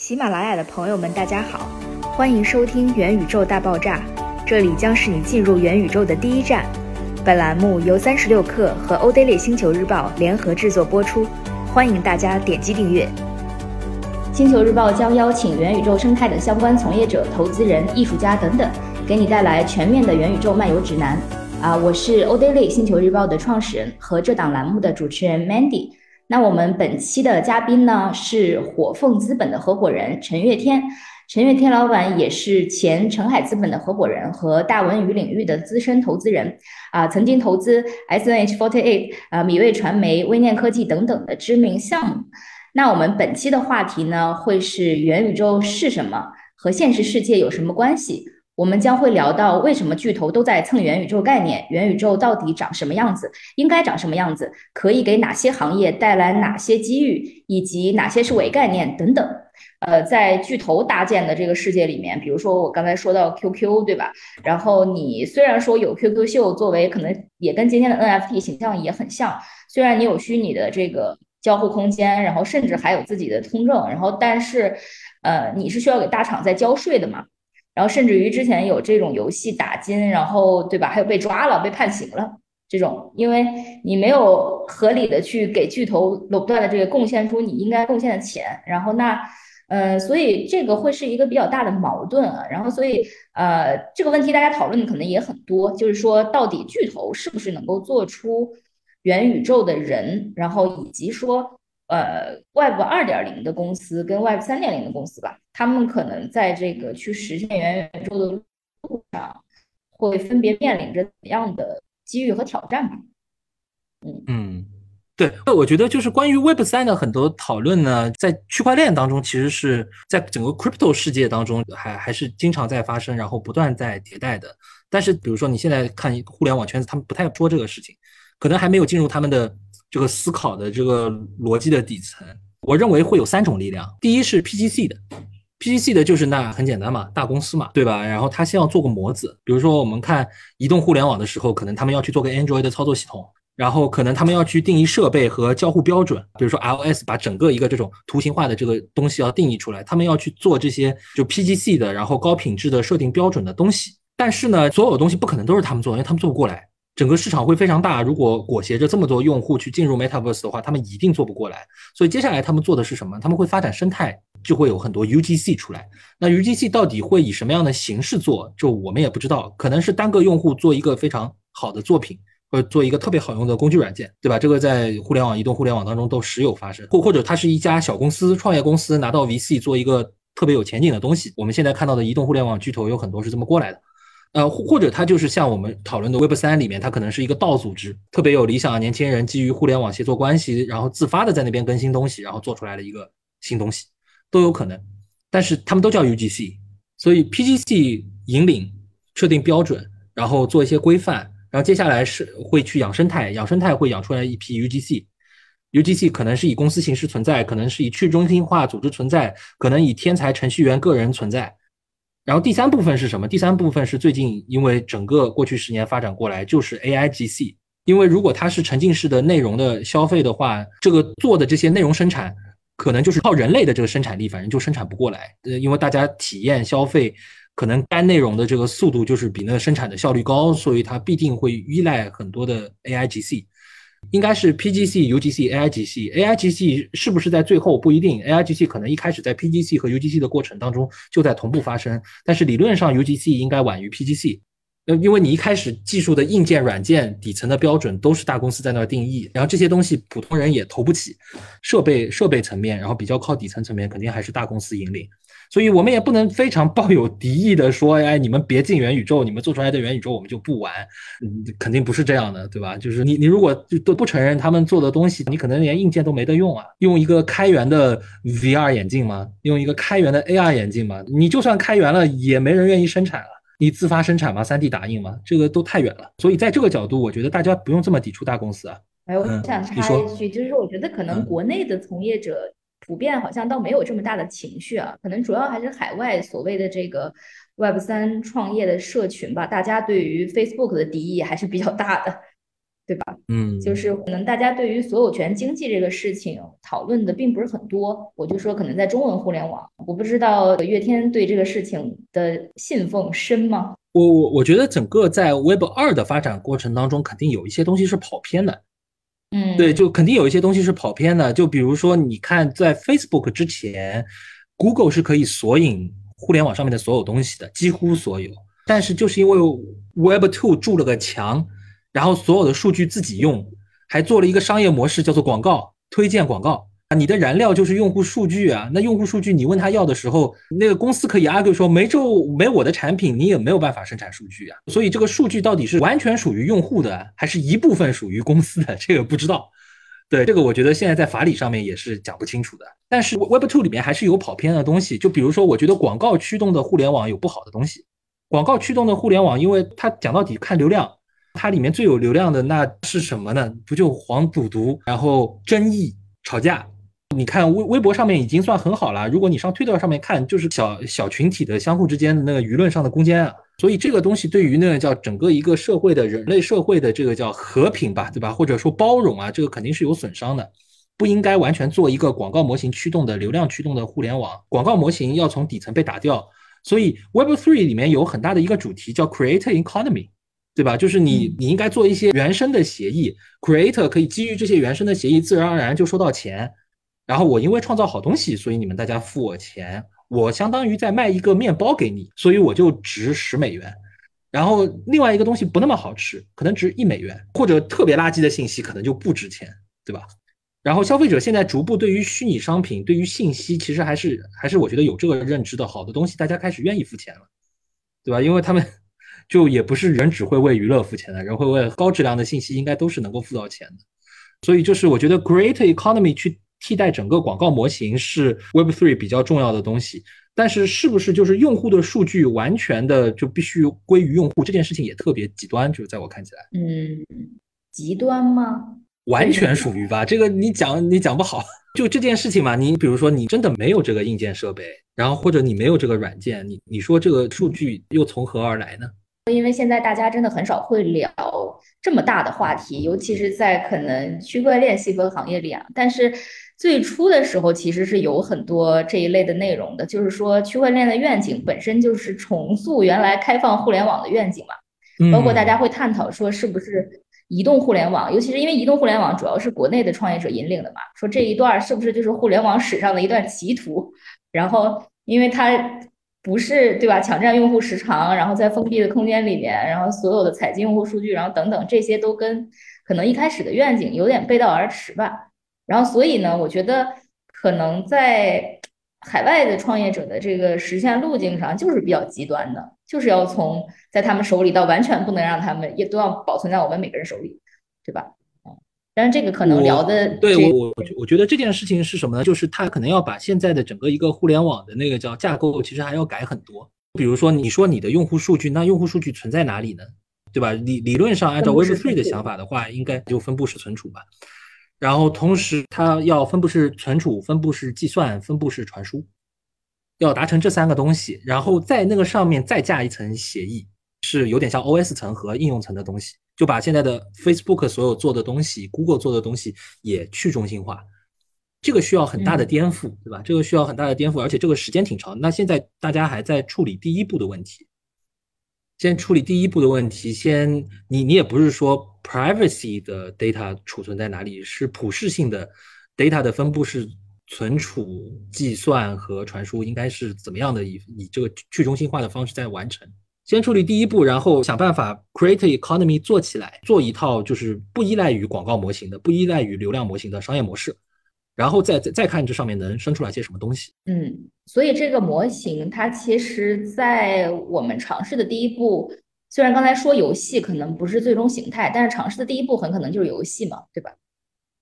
喜马拉雅的朋友们，大家好，欢迎收听元宇宙大爆炸，这里将是你进入元宇宙的第一站。本栏目由三十六氪和欧 daily 星球日报联合制作播出，欢迎大家点击订阅。星球日报将邀请元宇宙生态的相关从业者、投资人、艺术家等等，给你带来全面的元宇宙漫游指南。啊，我是 Odaily 星球日报的创始人和这档栏目的主持人 Mandy。那我们本期的嘉宾呢是火凤资本的合伙人陈月天，陈月天老板也是前澄海资本的合伙人和大文娱领域的资深投资人，啊，曾经投资 S N H Forty Eight 啊、米味传媒、微念科技等等的知名项目。那我们本期的话题呢会是元宇宙是什么，和现实世界有什么关系？我们将会聊到为什么巨头都在蹭元宇宙概念，元宇宙到底长什么样子，应该长什么样子，可以给哪些行业带来哪些机遇，以及哪些是伪概念等等。呃，在巨头搭建的这个世界里面，比如说我刚才说到 QQ，对吧？然后你虽然说有 QQ 秀作为，可能也跟今天的 NFT 形象也很像，虽然你有虚拟的这个交互空间，然后甚至还有自己的通证，然后但是，呃，你是需要给大厂在交税的嘛？然后甚至于之前有这种游戏打金，然后对吧？还有被抓了、被判刑了这种，因为你没有合理的去给巨头垄断的这个贡献出你应该贡献的钱，然后那，呃，所以这个会是一个比较大的矛盾啊。然后所以呃，这个问题大家讨论的可能也很多，就是说到底巨头是不是能够做出元宇宙的人，然后以及说。呃，Web 二点零的公司跟 Web 三点零的公司吧，他们可能在这个去实现元宇宙的路上，会分别面临着怎样的机遇和挑战吧？嗯嗯，对，我觉得就是关于 Web 三的很多讨论呢，在区块链当中，其实是在整个 Crypto 世界当中还还是经常在发生，然后不断在迭代的。但是比如说你现在看互联网圈子，他们不太说这个事情，可能还没有进入他们的。这个思考的这个逻辑的底层，我认为会有三种力量。第一是 PGC 的，PGC 的就是那很简单嘛，大公司嘛，对吧？然后他先要做个模子，比如说我们看移动互联网的时候，可能他们要去做个 Android 的操作系统，然后可能他们要去定义设备和交互标准，比如说 iOS 把整个一个这种图形化的这个东西要定义出来，他们要去做这些就 PGC 的，然后高品质的设定标准的东西。但是呢，所有东西不可能都是他们做，因为他们做不过来。整个市场会非常大，如果裹挟着这么多用户去进入 Metaverse 的话，他们一定做不过来。所以接下来他们做的是什么？他们会发展生态，就会有很多 UGC 出来。那 UGC 到底会以什么样的形式做？就我们也不知道，可能是单个用户做一个非常好的作品，或者做一个特别好用的工具软件，对吧？这个在互联网、移动互联网当中都时有发生。或或者它是一家小公司、创业公司拿到 VC 做一个特别有前景的东西。我们现在看到的移动互联网巨头有很多是这么过来的。呃，或或者它就是像我们讨论的 Web 三里面，它可能是一个道组织，特别有理想的年轻人，基于互联网协作关系，然后自发的在那边更新东西，然后做出来的一个新东西，都有可能。但是他们都叫 UGC，所以 PGC 引领设定标准，然后做一些规范，然后接下来是会去养生态，养生态会养出来一批 UGC，UGC 可能是以公司形式存在，可能是以去中心化组织存在，可能以天才程序员个人存在。然后第三部分是什么？第三部分是最近因为整个过去十年发展过来，就是 AIGC。因为如果它是沉浸式的内容的消费的话，这个做的这些内容生产，可能就是靠人类的这个生产力，反正就生产不过来。呃，因为大家体验消费，可能干内容的这个速度就是比那个生产的效率高，所以它必定会依赖很多的 AIGC。应该是 PGC、UGC、AIGC。AIGC 是不是在最后不一定？AIGC 可能一开始在 PGC 和 UGC 的过程当中就在同步发生，但是理论上 UGC 应该晚于 PGC。呃，因为你一开始技术的硬件、软件底层的标准都是大公司在那儿定义，然后这些东西普通人也投不起。设备设备层面，然后比较靠底层层面，肯定还是大公司引领。所以我们也不能非常抱有敌意的说，哎，你们别进元宇宙，你们做出来的元宇宙我们就不玩，嗯，肯定不是这样的，对吧？就是你你如果就都不承认他们做的东西，你可能连硬件都没得用啊。用一个开源的 VR 眼镜吗？用一个开源的 AR 眼镜吗？你就算开源了，也没人愿意生产了。你自发生产吗三 D 打印吗？这个都太远了。所以在这个角度，我觉得大家不用这么抵触大公司啊。哎，我想插一句，就是我觉得可能国内的从业者。普遍好像倒没有这么大的情绪啊，可能主要还是海外所谓的这个 Web 三创业的社群吧，大家对于 Facebook 的敌意还是比较大的。对吧？嗯，就是可能大家对于所有权经济这个事情讨论的并不是很多。我就说，可能在中文互联网，我不知道月天对这个事情的信奉深吗？我我我觉得整个在 Web 二的发展过程当中，肯定有一些东西是跑偏的。嗯，对，就肯定有一些东西是跑偏的。就比如说，你看在 Facebook 之前，Google 是可以索引互联网上面的所有东西的，几乎所有。但是就是因为 Web Two 筑了个墙，然后所有的数据自己用，还做了一个商业模式，叫做广告推荐广告。你的燃料就是用户数据啊。那用户数据你问他要的时候，那个公司可以 argue 说没就没我的产品，你也没有办法生产数据啊。所以这个数据到底是完全属于用户的，还是一部分属于公司的，这个不知道。对这个，我觉得现在在法理上面也是讲不清楚的。但是 Web Two 里面还是有跑偏的东西，就比如说，我觉得广告驱动的互联网有不好的东西。广告驱动的互联网，因为它讲到底看流量，它里面最有流量的那是什么呢？不就黄赌毒，然后争议、吵架。你看微微博上面已经算很好了，如果你上推特上面看，就是小小群体的相互之间的那个舆论上的攻坚啊。所以这个东西对于那个叫整个一个社会的人类社会的这个叫和平吧，对吧？或者说包容啊，这个肯定是有损伤的，不应该完全做一个广告模型驱动的流量驱动的互联网。广告模型要从底层被打掉。所以 Web Three 里面有很大的一个主题叫 Creator Economy，对吧？就是你你应该做一些原生的协议，Creator 可以基于这些原生的协议，自然而然就收到钱。然后我因为创造好东西，所以你们大家付我钱，我相当于在卖一个面包给你，所以我就值十美元。然后另外一个东西不那么好吃，可能值一美元，或者特别垃圾的信息可能就不值钱，对吧？然后消费者现在逐步对于虚拟商品、对于信息，其实还是还是我觉得有这个认知的好的东西，大家开始愿意付钱了，对吧？因为他们就也不是人只会为娱乐付钱的，人会为高质量的信息应该都是能够付到钱的。所以就是我觉得 Great Economy 去替代整个广告模型是 Web Three 比较重要的东西。但是是不是就是用户的数据完全的就必须归于用户这件事情也特别极端，就是在我看起来，嗯，极端吗？完全属于吧，这个你讲你讲不好。就这件事情嘛，你比如说你真的没有这个硬件设备，然后或者你没有这个软件，你你说这个数据又从何而来呢？因为现在大家真的很少会聊这么大的话题，尤其是在可能区块链细分行业里啊。但是最初的时候其实是有很多这一类的内容的，就是说区块链的愿景本身就是重塑原来开放互联网的愿景嘛，包括大家会探讨说是不是。移动互联网，尤其是因为移动互联网主要是国内的创业者引领的嘛，说这一段是不是就是互联网史上的一段歧途？然后，因为它不是对吧，抢占用户时长，然后在封闭的空间里面，然后所有的采集用户数据，然后等等这些都跟可能一开始的愿景有点背道而驰吧。然后，所以呢，我觉得可能在海外的创业者的这个实现路径上就是比较极端的。就是要从在他们手里到完全不能让他们也都要保存在我们每个人手里，对吧？嗯，但是这个可能聊的对我我我觉得这件事情是什么呢？就是他可能要把现在的整个一个互联网的那个叫架构，其实还要改很多。比如说你说你的用户数据，那用户数据存在哪里呢？对吧？理理论上按照 Web3 的想法的话，应该就分布式存储吧。然后同时它要分布式存储、分布式计算、分布式传输。要达成这三个东西，然后在那个上面再架一层协议，是有点像 OS 层和应用层的东西，就把现在的 Facebook 所有做的东西、Google 做的东西也去中心化。这个需要很大的颠覆，对吧？这个需要很大的颠覆，而且这个时间挺长。那现在大家还在处理第一步的问题，先处理第一步的问题。先，你你也不是说 privacy 的 data 储存在哪里，是普适性的 data 的分布是。存储、计算和传输应该是怎么样的？以以这个去中心化的方式在完成。先处理第一步，然后想办法 create economy 做起来，做一套就是不依赖于广告模型的、不依赖于流量模型的商业模式，然后再再再看这上面能生出来些什么东西。嗯，所以这个模型它其实，在我们尝试的第一步，虽然刚才说游戏可能不是最终形态，但是尝试的第一步很可能就是游戏嘛，对吧？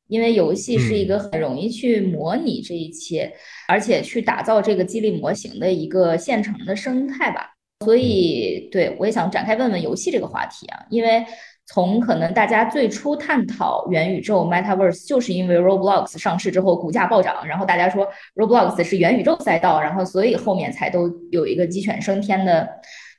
因为游戏是一个很容易去模拟这一切，而且去打造这个激励模型的一个现成的生态吧。所以，对我也想展开问问游戏这个话题啊。因为从可能大家最初探讨元宇宙 （Metaverse） 就是因为 Roblox 上市之后股价暴涨，然后大家说 Roblox 是元宇宙赛道，然后所以后面才都有一个鸡犬升天的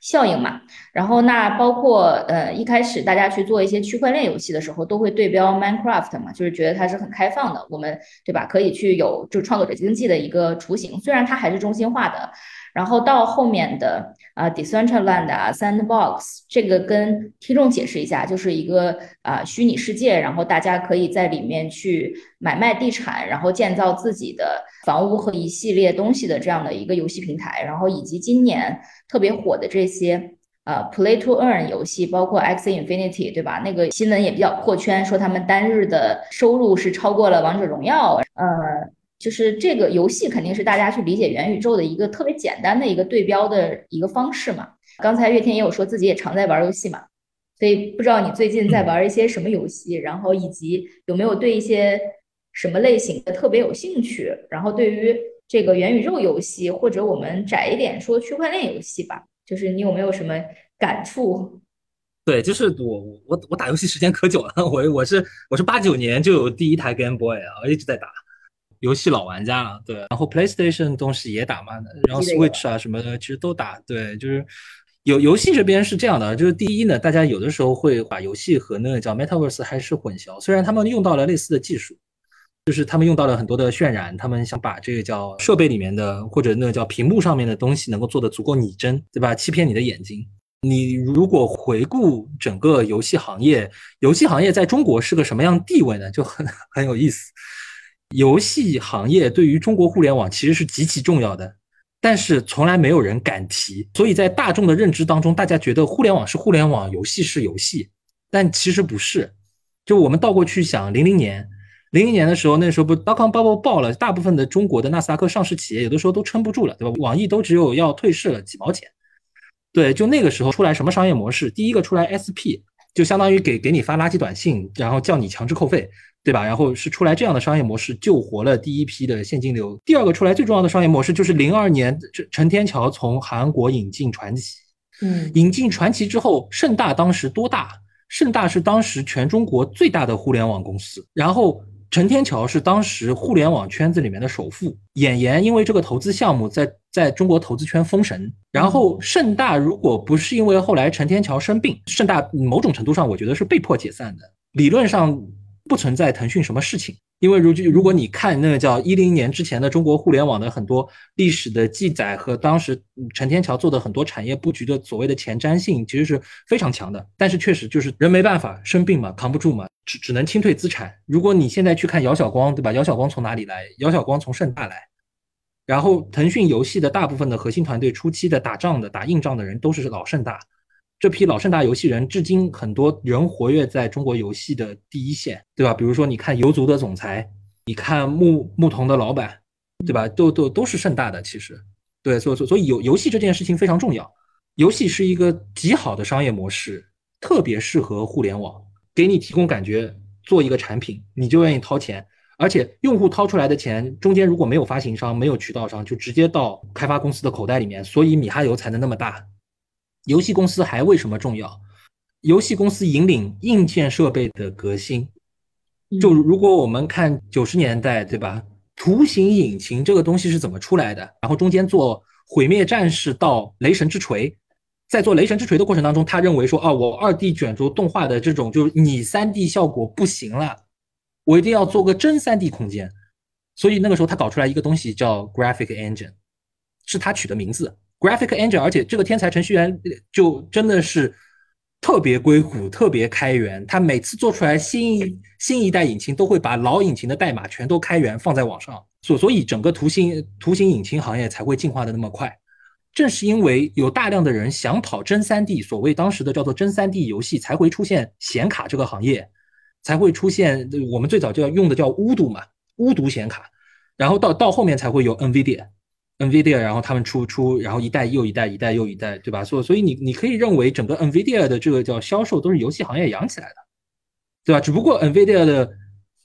效应嘛。然后那包括呃一开始大家去做一些区块链游戏的时候，都会对标 Minecraft 嘛，就是觉得它是很开放的，我们对吧？可以去有就创作者经济的一个雏形，虽然它还是中心化的。然后到后面的啊，Decentraland 啊，Sandbox，这个跟听众解释一下，就是一个啊虚拟世界，然后大家可以在里面去买卖地产，然后建造自己的房屋和一系列东西的这样的一个游戏平台。然后以及今年特别火的这些呃 Play to Earn 游戏，包括 X Infinity，对吧？那个新闻也比较破圈，说他们单日的收入是超过了王者荣耀，呃。就是这个游戏肯定是大家去理解元宇宙的一个特别简单的一个对标的一个方式嘛。刚才岳天也有说自己也常在玩游戏嘛，所以不知道你最近在玩一些什么游戏，然后以及有没有对一些什么类型的特别有兴趣。然后对于这个元宇宙游戏，或者我们窄一点说区块链游戏吧，就是你有没有什么感触？对，就是我我我打游戏时间可久了，我我是我是八九年就有第一台 Game Boy 啊，我一直在打。游戏老玩家了，对，然后 PlayStation 东西也打嘛，然后 Switch 啊什么的其实都打，对，就是游游戏这边是这样的，就是第一呢，大家有的时候会把游戏和那个叫 Metaverse 还是混淆，虽然他们用到了类似的技术，就是他们用到了很多的渲染，他们想把这个叫设备里面的或者那个叫屏幕上面的东西能够做得足够拟真，对吧？欺骗你的眼睛。你如果回顾整个游戏行业，游戏行业在中国是个什么样地位呢？就很很有意思。游戏行业对于中国互联网其实是极其重要的，但是从来没有人敢提。所以在大众的认知当中，大家觉得互联网是互联网，游戏是游戏，但其实不是。就我们倒过去想，零零年，零一年的时候，那时候不 dotcom bubble 爆了，大部分的中国的纳斯达克上市企业有的时候都撑不住了，对吧？网易都只有要退市了几毛钱。对，就那个时候出来什么商业模式？第一个出来 SP，就相当于给给你发垃圾短信，然后叫你强制扣费。对吧？然后是出来这样的商业模式，救活了第一批的现金流。第二个出来最重要的商业模式就是零二年，陈陈天桥从韩国引进传奇，嗯，引进传奇之后，盛大当时多大？盛大是当时全中国最大的互联网公司。然后陈天桥是当时互联网圈子里面的首富。演员因为这个投资项目在在中国投资圈封神。然后盛大如果不是因为后来陈天桥生病，盛大某种程度上我觉得是被迫解散的。理论上。不存在腾讯什么事情，因为如如果你看那个叫一零年之前的中国互联网的很多历史的记载和当时陈天桥做的很多产业布局的所谓的前瞻性，其实是非常强的。但是确实就是人没办法，生病嘛，扛不住嘛，只只能清退资产。如果你现在去看姚晓光，对吧？姚晓光从哪里来？姚晓光从盛大来。然后腾讯游戏的大部分的核心团队，初期的打仗的打硬仗的人都是老盛大。这批老盛大游戏人，至今很多人活跃在中国游戏的第一线，对吧？比如说，你看游族的总裁，你看牧牧童的老板，对吧？都都都是盛大的。其实，对，所所所以游游戏这件事情非常重要。游戏是一个极好的商业模式，特别适合互联网，给你提供感觉，做一个产品，你就愿意掏钱，而且用户掏出来的钱，中间如果没有发行商，没有渠道商，就直接到开发公司的口袋里面，所以米哈游才能那么大。游戏公司还为什么重要？游戏公司引领硬件设备的革新。就如果我们看九十年代，对吧？图形引擎这个东西是怎么出来的？然后中间做毁灭战士到雷神之锤，在做雷神之锤的过程当中，他认为说啊，我二 D 卷轴动画的这种就是你三 D 效果不行了，我一定要做个真三 D 空间。所以那个时候他搞出来一个东西叫 Graphic Engine，是他取的名字。Graphic Engine，而且这个天才程序员就真的是特别硅谷、特别开源。他每次做出来新一新一代引擎，都会把老引擎的代码全都开源放在网上。所所以整个图形图形引擎行业才会进化的那么快。正是因为有大量的人想跑真三 D，所谓当时的叫做真三 D 游戏，才会出现显卡这个行业，才会出现我们最早就要用的叫巫毒嘛，巫毒显卡。然后到到后面才会有 NVIDIA。NVIDIA，然后他们出出，然后一代又一代，一代又一代，对吧？所所以你你可以认为整个 NVIDIA 的这个叫销售都是游戏行业养起来的，对吧？只不过 NVIDIA 的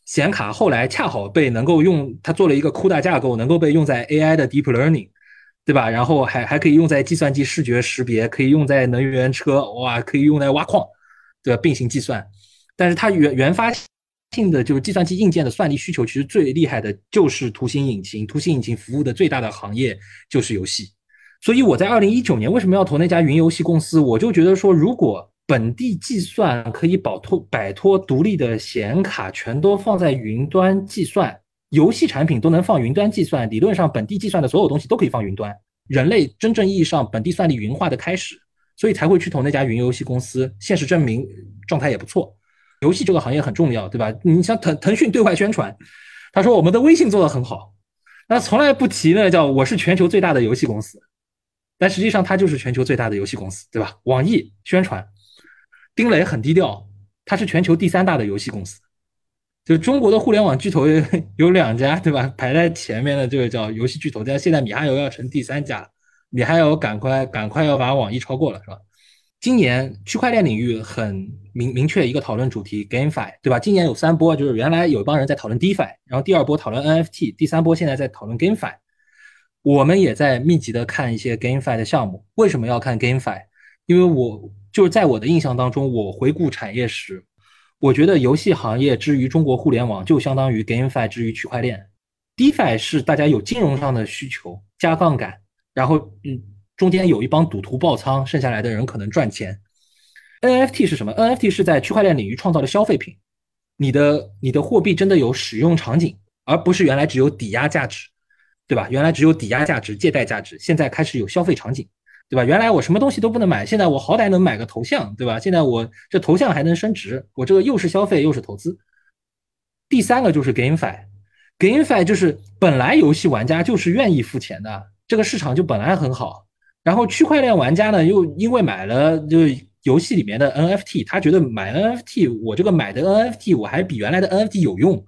显卡后来恰好被能够用，它做了一个 CUDA 架构，能够被用在 AI 的 Deep Learning，对吧？然后还还可以用在计算机视觉识别，可以用在能源车，哇，可以用来挖矿，对吧？并行计算，但是它原原发。性的就是计算机硬件的算力需求，其实最厉害的就是图形引擎。图形引擎服务的最大的行业就是游戏，所以我在二零一九年为什么要投那家云游戏公司？我就觉得说，如果本地计算可以摆脱摆脱独立的显卡，全都放在云端计算，游戏产品都能放云端计算，理论上本地计算的所有东西都可以放云端，人类真正意义上本地算力云化的开始，所以才会去投那家云游戏公司。现实证明状态也不错，游戏这个行业很重要，对吧？你像腾腾讯对外宣传，他说我们的微信做的很好，那从来不提呢，叫我是全球最大的游戏公司，但实际上它就是全球最大的游戏公司，对吧？网易宣传。丁磊很低调，他是全球第三大的游戏公司。就中国的互联网巨头有两家，对吧？排在前面的这个叫游戏巨头，但现在米哈游要成第三家了，米哈游赶快赶快要把网易超过了，是吧？今年区块链领域很明明确一个讨论主题，GameFi，对吧？今年有三波，就是原来有一帮人在讨论 DeFi，然后第二波讨论 NFT，第三波现在在讨论 GameFi。我们也在密集的看一些 GameFi 的项目。为什么要看 GameFi？因为我。就是在我的印象当中，我回顾产业史，我觉得游戏行业之于中国互联网，就相当于 GameFi 之于区块链。DeFi 是大家有金融上的需求，加杠杆，然后嗯，中间有一帮赌徒爆仓，剩下来的人可能赚钱。NFT 是什么？NFT 是在区块链领域创造的消费品，你的你的货币真的有使用场景，而不是原来只有抵押价值，对吧？原来只有抵押价值、借贷价值，现在开始有消费场景。对吧？原来我什么东西都不能买，现在我好歹能买个头像，对吧？现在我这头像还能升值，我这个又是消费又是投资。第三个就是 GameFi，GameFi 就是本来游戏玩家就是愿意付钱的，这个市场就本来很好。然后区块链玩家呢，又因为买了就游戏里面的 NFT，他觉得买 NFT，我这个买的 NFT 我还比原来的 NFT 有用，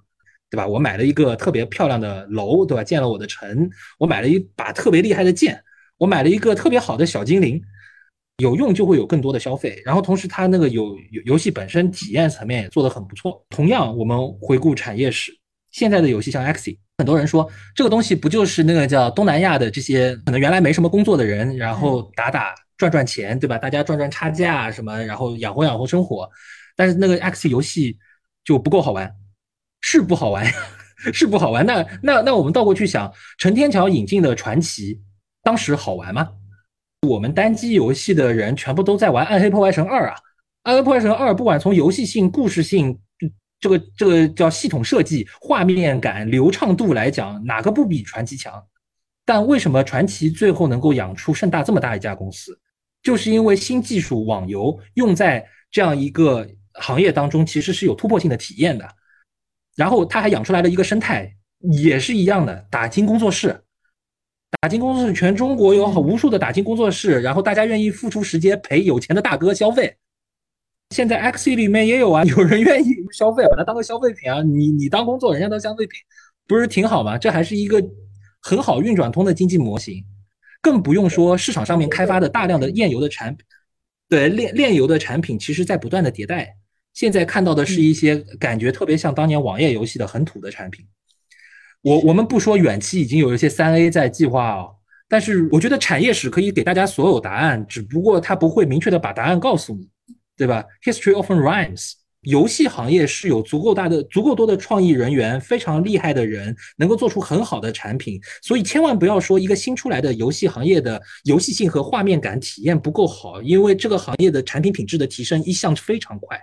对吧？我买了一个特别漂亮的楼，对吧？建了我的城，我买了一把特别厉害的剑。我买了一个特别好的小精灵，有用就会有更多的消费，然后同时它那个有游游戏本身体验层面也做得很不错。同样，我们回顾产业史，现在的游戏像 Axie，很多人说这个东西不就是那个叫东南亚的这些可能原来没什么工作的人，然后打打赚赚钱，对吧？大家赚赚差价什么，然后养活养活生活。但是那个 Axie 游戏就不够好玩，是不好玩，是不好玩。那那那我们倒过去想，陈天桥引进的传奇。当时好玩吗？我们单机游戏的人全部都在玩《暗黑破坏神二》啊，《暗黑破坏神二》不管从游戏性、故事性，这个这个叫系统设计、画面感、流畅度来讲，哪个不比传奇强？但为什么传奇最后能够养出盛大这么大一家公司？就是因为新技术网游用在这样一个行业当中，其实是有突破性的体验的。然后他还养出来了一个生态，也是一样的，打金工作室。打金工作室，全中国有无数的打金工作室，然后大家愿意付出时间陪有钱的大哥消费。现在 XE 里面也有啊，有人愿意消费，把它当个消费品啊。你你当工作，人家当消费品，不是挺好吗？这还是一个很好运转通的经济模型。更不用说市场上面开发的大量的炼油的产品，对炼炼油的产品，其实在不断的迭代。现在看到的是一些感觉特别像当年网页游戏的很土的产品。我我们不说远期已经有一些三 A 在计划哦，但是我觉得产业史可以给大家所有答案，只不过它不会明确的把答案告诉你，对吧？History often rhymes。游戏行业是有足够大的、足够多的创意人员，非常厉害的人，能够做出很好的产品，所以千万不要说一个新出来的游戏行业的游戏性和画面感体验不够好，因为这个行业的产品品质的提升一向非常快。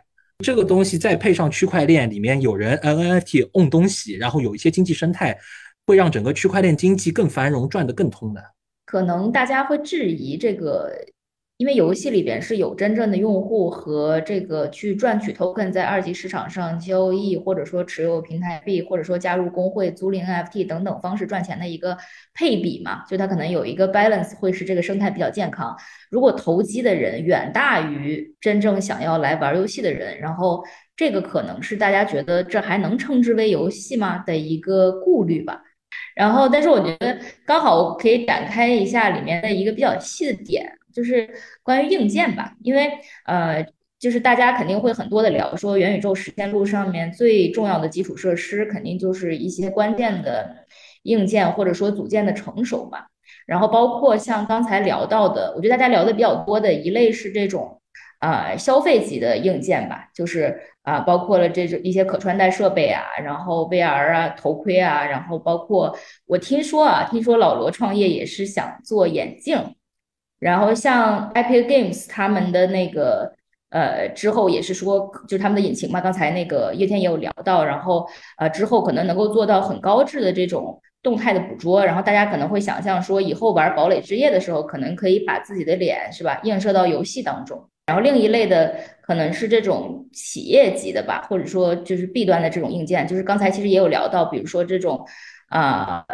这个东西再配上区块链，里面有人 NFT own 东西，然后有一些经济生态，会让整个区块链经济更繁荣，赚得更通的。可能大家会质疑这个。因为游戏里边是有真正的用户和这个去赚取 token 在二级市场上交易，或者说持有平台币，或者说加入工会、租赁 NFT 等等方式赚钱的一个配比嘛，就它可能有一个 balance，会使这个生态比较健康。如果投机的人远大于真正想要来玩游戏的人，然后这个可能是大家觉得这还能称之为游戏吗的一个顾虑吧。然后，但是我觉得刚好可以展开一下里面的一个比较细的点。就是关于硬件吧，因为呃，就是大家肯定会很多的聊说元宇宙实现路上面最重要的基础设施，肯定就是一些关键的硬件或者说组件的成熟嘛。然后包括像刚才聊到的，我觉得大家聊的比较多的一类是这种啊消费级的硬件吧，就是啊包括了这种一些可穿戴设备啊，然后 VR 啊头盔啊，然后包括我听说啊，听说老罗创业也是想做眼镜，然后像 Epic Games 他们的那个。呃，之后也是说，就是他们的引擎嘛，刚才那个叶天也有聊到，然后呃，之后可能能够做到很高质的这种动态的捕捉，然后大家可能会想象说，以后玩堡垒之夜的时候，可能可以把自己的脸是吧映射到游戏当中。然后另一类的可能是这种企业级的吧，或者说就是 B 端的这种硬件，就是刚才其实也有聊到，比如说这种啊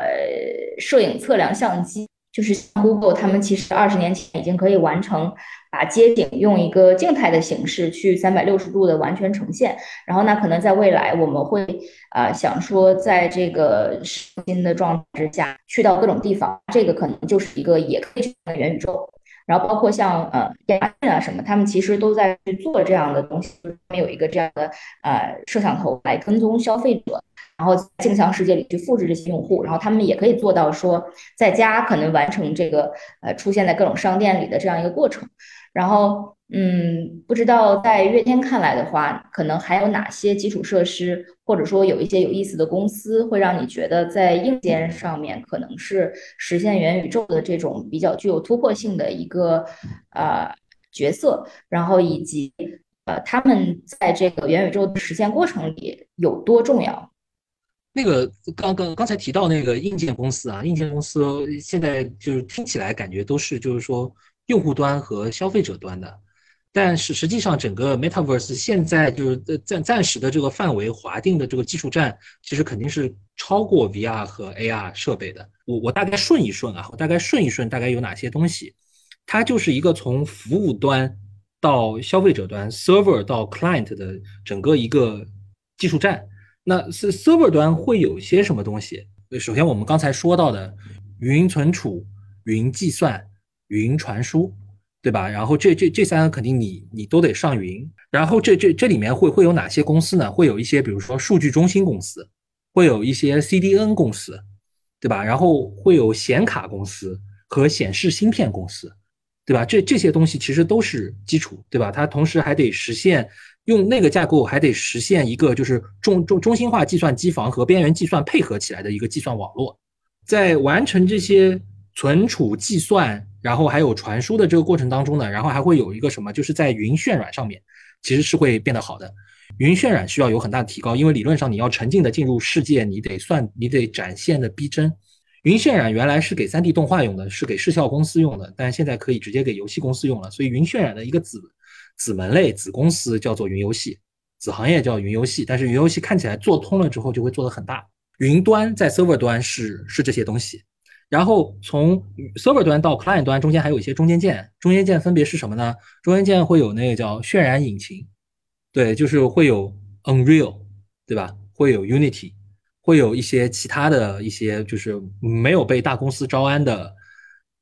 摄影测量相机。就是像 Google，他们其实二十年前已经可以完成把街景用一个静态的形式去三百六十度的完全呈现。然后那，可能在未来我们会啊想说，在这个新的状态之下去到各种地方，这个可能就是一个也可以的元宇宙。然后包括像呃亚马逊啊什么，他们其实都在去做这样的东西，他们有一个这样的呃摄像头来跟踪消费者。然后镜像世界里去复制这些用户，然后他们也可以做到说，在家可能完成这个呃出现在各种商店里的这样一个过程。然后，嗯，不知道在月天看来的话，可能还有哪些基础设施，或者说有一些有意思的公司，会让你觉得在硬件上面可能是实现元宇宙的这种比较具有突破性的一个呃角色，然后以及呃他们在这个元宇宙的实现过程里有多重要。那个刚刚刚才提到那个硬件公司啊，硬件公司现在就是听起来感觉都是就是说用户端和消费者端的，但是实际上整个 Metaverse 现在就是暂暂时的这个范围划定的这个技术站，其实肯定是超过 VR 和 AR 设备的。我我大概顺一顺啊，我大概顺一顺大概有哪些东西，它就是一个从服务端到消费者端，server 到 client 的整个一个技术站。那是 server 端会有些什么东西？首先，我们刚才说到的云存储、云计算、云传输，对吧？然后这这这三个肯定你你都得上云。然后这这这里面会会有哪些公司呢？会有一些，比如说数据中心公司，会有一些 CDN 公司，对吧？然后会有显卡公司和显示芯片公司，对吧？这这些东西其实都是基础，对吧？它同时还得实现。用那个架构还得实现一个就是中中中心化计算机房和边缘计算配合起来的一个计算网络，在完成这些存储计算，然后还有传输的这个过程当中呢，然后还会有一个什么，就是在云渲染上面，其实是会变得好的。云渲染需要有很大的提高，因为理论上你要沉浸的进入世界，你得算你得展现的逼真。云渲染原来是给 3D 动画用的，是给视效公司用的，但现在可以直接给游戏公司用了，所以云渲染的一个子。子门类子公司叫做云游戏，子行业叫云游戏，但是云游戏看起来做通了之后就会做得很大。云端在 server 端是是这些东西，然后从 server 端到 client 端中间还有一些中间件，中间件分别是什么呢？中间件会有那个叫渲染引擎，对，就是会有 Unreal，对吧？会有 Unity，会有一些其他的一些就是没有被大公司招安的。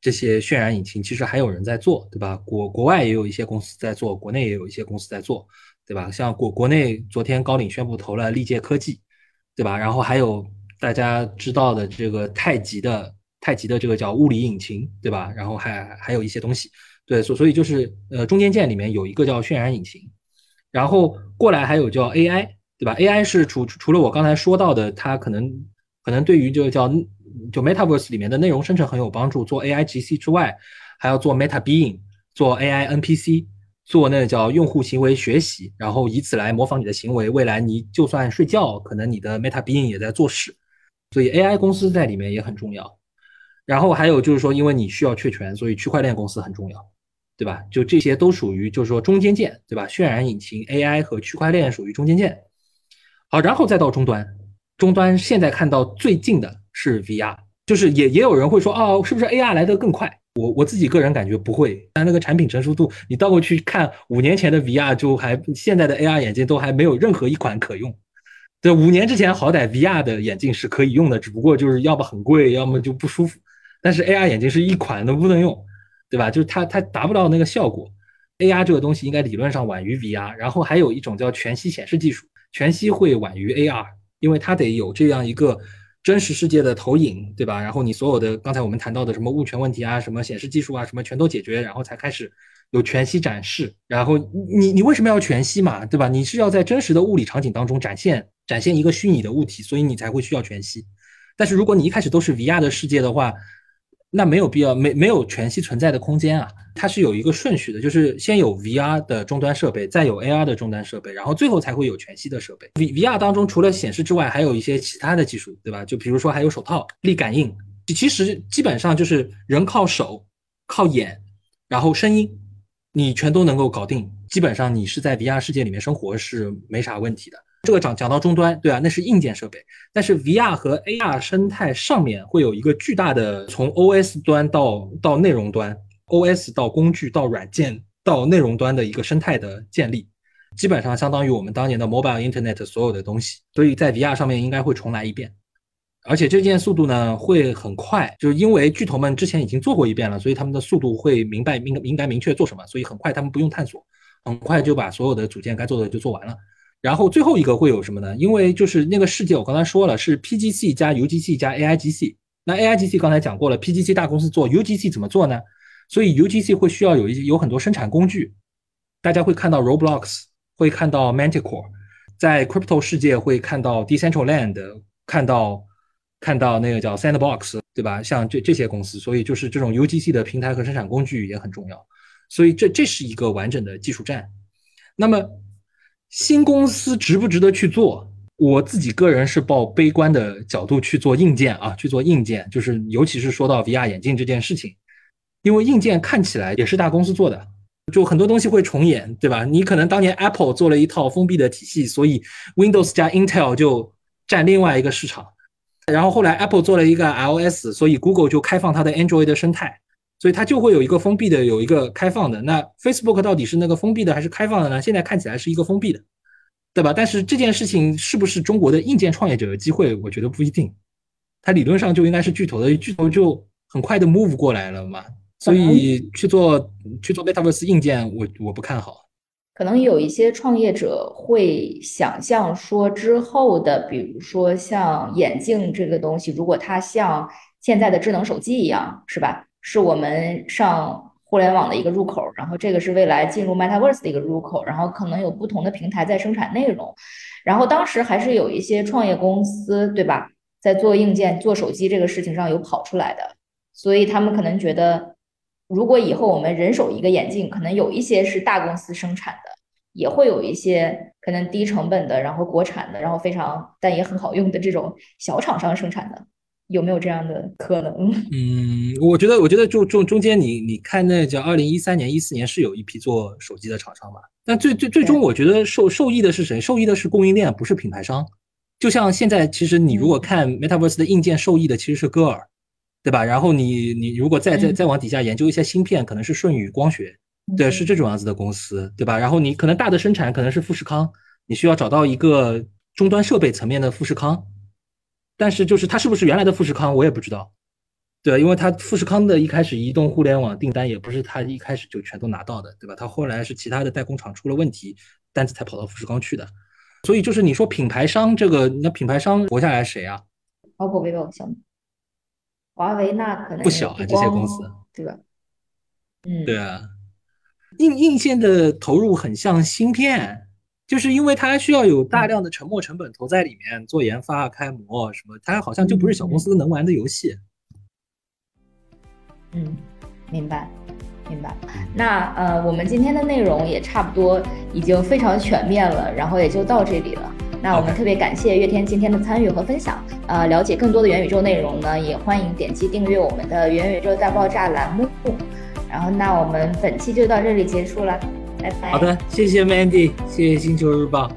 这些渲染引擎其实还有人在做，对吧？国国外也有一些公司在做，国内也有一些公司在做，对吧？像国国内昨天高瓴宣布投了历届科技，对吧？然后还有大家知道的这个太极的太极的这个叫物理引擎，对吧？然后还还有一些东西，对，所所以就是呃中间件里面有一个叫渲染引擎，然后过来还有叫 AI，对吧？AI 是除除了我刚才说到的，它可能可能对于这个叫。就 Metaverse 里面的内容生成很有帮助。做 AI GC 之外，还要做 Meta Being，做 AI NPC，做那个叫用户行为学习，然后以此来模仿你的行为。未来你就算睡觉，可能你的 Meta Being 也在做事。所以 AI 公司在里面也很重要。然后还有就是说，因为你需要确权，所以区块链公司很重要，对吧？就这些都属于就是说中间件，对吧？渲染引擎、AI 和区块链属于中间件。好，然后再到终端，终端现在看到最近的。是 VR，就是也也有人会说哦，是不是 AR 来的更快？我我自己个人感觉不会，但那个产品成熟度，你倒过去看五年前的 VR 就还现在的 AR 眼镜都还没有任何一款可用。对，五年之前好歹 VR 的眼镜是可以用的，只不过就是要么很贵，要么就不舒服。但是 AR 眼镜是一款都不能用，对吧？就是它它达不到那个效果。AR 这个东西应该理论上晚于 VR，然后还有一种叫全息显示技术，全息会晚于 AR，因为它得有这样一个。真实世界的投影，对吧？然后你所有的刚才我们谈到的什么物权问题啊，什么显示技术啊，什么全都解决，然后才开始有全息展示。然后你你为什么要全息嘛，对吧？你是要在真实的物理场景当中展现展现一个虚拟的物体，所以你才会需要全息。但是如果你一开始都是 VR 的世界的话，那没有必要，没没有全息存在的空间啊，它是有一个顺序的，就是先有 VR 的终端设备，再有 AR 的终端设备，然后最后才会有全息的设备。V VR 当中除了显示之外，还有一些其他的技术，对吧？就比如说还有手套、力感应，其实基本上就是人靠手、靠眼，然后声音，你全都能够搞定。基本上你是在 VR 世界里面生活是没啥问题的。这个讲讲到终端，对啊，那是硬件设备。但是 VR 和 AR 生态上面会有一个巨大的从 OS 端到到内容端，OS 到工具到软件到内容端的一个生态的建立，基本上相当于我们当年的 Mobile Internet 所有的东西。所以在 VR 上面应该会重来一遍，而且这件速度呢会很快，就是因为巨头们之前已经做过一遍了，所以他们的速度会明白应应该明确做什么，所以很快他们不用探索，很快就把所有的组件该做的就做完了。然后最后一个会有什么呢？因为就是那个世界，我刚才说了是 PGC 加 UGC 加 AIGC。那 AIGC 刚才讲过了，PGC 大公司做 UGC 怎么做呢？所以 UGC 会需要有一些有很多生产工具。大家会看到 Roblox，会看到 Manticore，在 Crypto 世界会看到 Decentraland，看到看到那个叫 Sandbox，对吧？像这这些公司，所以就是这种 UGC 的平台和生产工具也很重要。所以这这是一个完整的技术站。那么。新公司值不值得去做？我自己个人是抱悲观的角度去做硬件啊，去做硬件，就是尤其是说到 VR 眼镜这件事情，因为硬件看起来也是大公司做的，就很多东西会重演，对吧？你可能当年 Apple 做了一套封闭的体系，所以 Windows 加 Intel 就占另外一个市场，然后后来 Apple 做了一个 iOS，所以 Google 就开放它的 Android 的生态。所以它就会有一个封闭的，有一个开放的。那 Facebook 到底是那个封闭的还是开放的呢？现在看起来是一个封闭的，对吧？但是这件事情是不是中国的硬件创业者的机会？我觉得不一定。它理论上就应该是巨头的，巨头就很快的 move 过来了嘛。所以去做去做 Metaverse 硬件，我我不看好。可能有一些创业者会想象说，之后的比如说像眼镜这个东西，如果它像现在的智能手机一样，是吧？是我们上互联网的一个入口，然后这个是未来进入 Metaverse 的一个入口，然后可能有不同的平台在生产内容，然后当时还是有一些创业公司，对吧，在做硬件、做手机这个事情上有跑出来的，所以他们可能觉得，如果以后我们人手一个眼镜，可能有一些是大公司生产的，也会有一些可能低成本的，然后国产的，然后非常但也很好用的这种小厂商生产的。有没有这样的可能？嗯，我觉得，我觉得就中中间，你你看那叫二零一三年、一四年是有一批做手机的厂商嘛？但最最最终，我觉得受受益的是谁？受益的是供应链，不是品牌商。就像现在，其实你如果看 Metaverse 的硬件，受益的其实是歌尔，对吧？然后你你如果再再再往底下研究一些芯片，可能是舜宇光学，对，是这种样子的公司，对吧？然后你可能大的生产可能是富士康，你需要找到一个终端设备层面的富士康。但是就是它是不是原来的富士康，我也不知道，对，因为它富士康的一开始移动互联网订单也不是它一开始就全都拿到的，对吧？它后来是其他的代工厂出了问题，单子才跑到富士康去的。所以就是你说品牌商这个，那品牌商活下来谁啊？OPPO、vivo、小米、华为那可能不小啊，这些公司，对吧？嗯，对啊，硬硬件的投入很像芯片。就是因为它需要有大量的沉没成本投在里面做研发、开模什么，它好像就不是小公司能玩的游戏。嗯，明白，明白。那呃，我们今天的内容也差不多已经非常全面了，然后也就到这里了。那我们特别感谢月天今天的参与和分享。呃，了解更多的元宇宙内容呢，也欢迎点击订阅我们的元宇宙大爆炸栏目。然后，那我们本期就到这里结束了。好的，谢谢 Mandy，谢谢星球日报。